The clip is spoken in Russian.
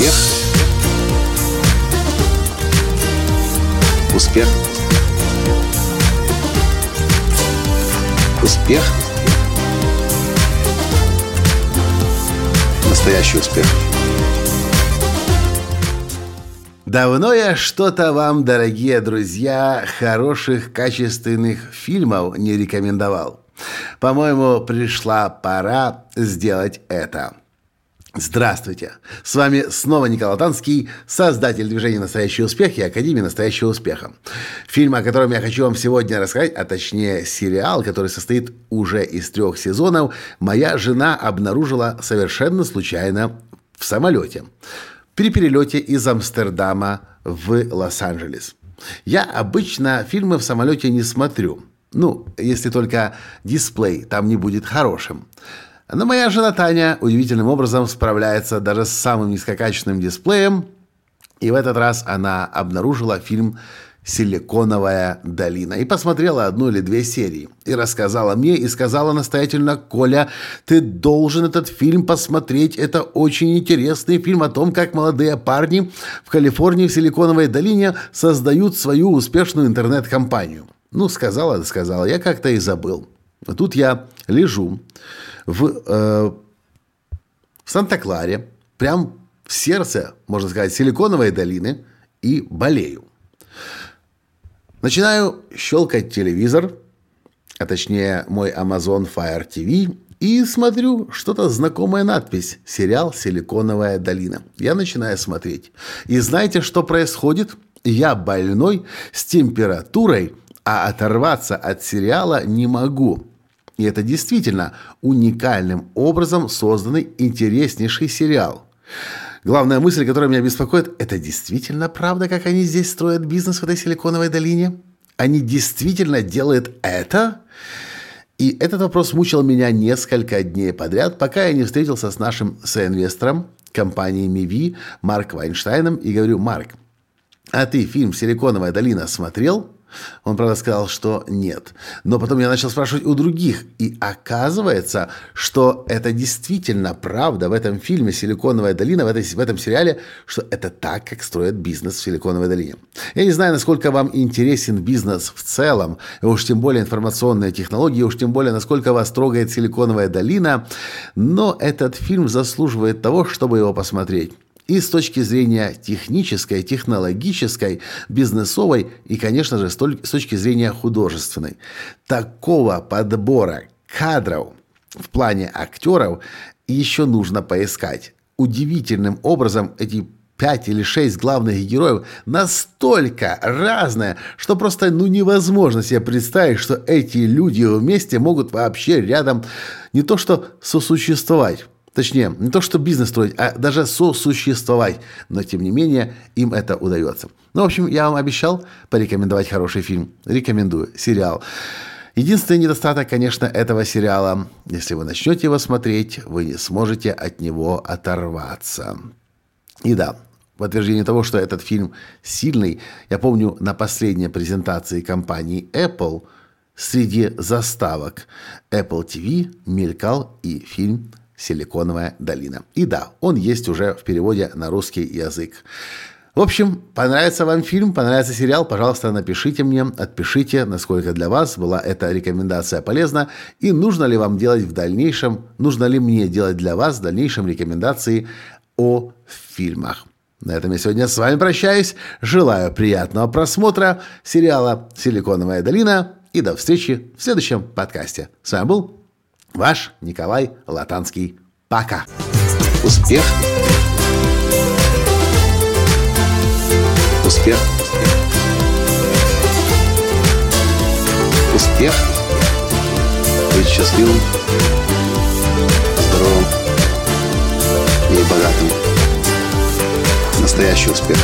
Успех. Успех. Успех. Настоящий успех. Давно я что-то вам, дорогие друзья, хороших, качественных фильмов не рекомендовал. По-моему, пришла пора сделать это. Здравствуйте! С вами снова Николай Танский, создатель движения «Настоящий успех» и Академии «Настоящего успеха». Фильм, о котором я хочу вам сегодня рассказать, а точнее сериал, который состоит уже из трех сезонов, моя жена обнаружила совершенно случайно в самолете при перелете из Амстердама в Лос-Анджелес. Я обычно фильмы в самолете не смотрю. Ну, если только дисплей там не будет хорошим. Но моя жена Таня удивительным образом справляется даже с самым низкокачественным дисплеем. И в этот раз она обнаружила фильм «Силиконовая долина» и посмотрела одну или две серии. И рассказала мне, и сказала настоятельно, «Коля, ты должен этот фильм посмотреть. Это очень интересный фильм о том, как молодые парни в Калифорнии в Силиконовой долине создают свою успешную интернет-компанию». Ну, сказала, сказала, я как-то и забыл. Тут я лежу в, э, Санта-Кларе, прям в сердце, можно сказать, Силиконовой долины, и болею. Начинаю щелкать телевизор, а точнее мой Amazon Fire TV, и смотрю что-то знакомая надпись «Сериал «Силиконовая долина». Я начинаю смотреть. И знаете, что происходит? Я больной, с температурой, а оторваться от сериала не могу. И это действительно уникальным образом созданный интереснейший сериал. Главная мысль, которая меня беспокоит, это действительно правда, как они здесь строят бизнес в этой силиконовой долине? Они действительно делают это? И этот вопрос мучил меня несколько дней подряд, пока я не встретился с нашим соинвестором компании Миви Марк Вайнштейном и говорю, Марк, а ты фильм «Силиконовая долина» смотрел? Он, правда, сказал, что нет. Но потом я начал спрашивать у других. И оказывается, что это действительно правда в этом фильме «Силиконовая долина», в, этой, в этом сериале, что это так, как строят бизнес в Силиконовой долине. Я не знаю, насколько вам интересен бизнес в целом, и уж тем более информационные технологии, уж тем более, насколько вас трогает Силиконовая долина, но этот фильм заслуживает того, чтобы его посмотреть и с точки зрения технической, технологической, бизнесовой и, конечно же, с точки зрения художественной. Такого подбора кадров в плане актеров еще нужно поискать. Удивительным образом эти пять или шесть главных героев настолько разные, что просто ну, невозможно себе представить, что эти люди вместе могут вообще рядом не то что сосуществовать, Точнее, не то, что бизнес строить, а даже сосуществовать. Но, тем не менее, им это удается. Ну, в общем, я вам обещал порекомендовать хороший фильм. Рекомендую. Сериал. Единственный недостаток, конечно, этого сериала, если вы начнете его смотреть, вы не сможете от него оторваться. И да, в подтверждение того, что этот фильм сильный, я помню на последней презентации компании Apple среди заставок Apple TV мелькал и фильм «Силиконовая долина». И да, он есть уже в переводе на русский язык. В общем, понравится вам фильм, понравится сериал, пожалуйста, напишите мне, отпишите, насколько для вас была эта рекомендация полезна и нужно ли вам делать в дальнейшем, нужно ли мне делать для вас в дальнейшем рекомендации о фильмах. На этом я сегодня с вами прощаюсь. Желаю приятного просмотра сериала «Силиконовая долина» и до встречи в следующем подкасте. С вами был Ваш Николай Латанский. Пока. Успех. Успех. Успех. Быть счастливым, здоровым и богатым. Настоящий успех.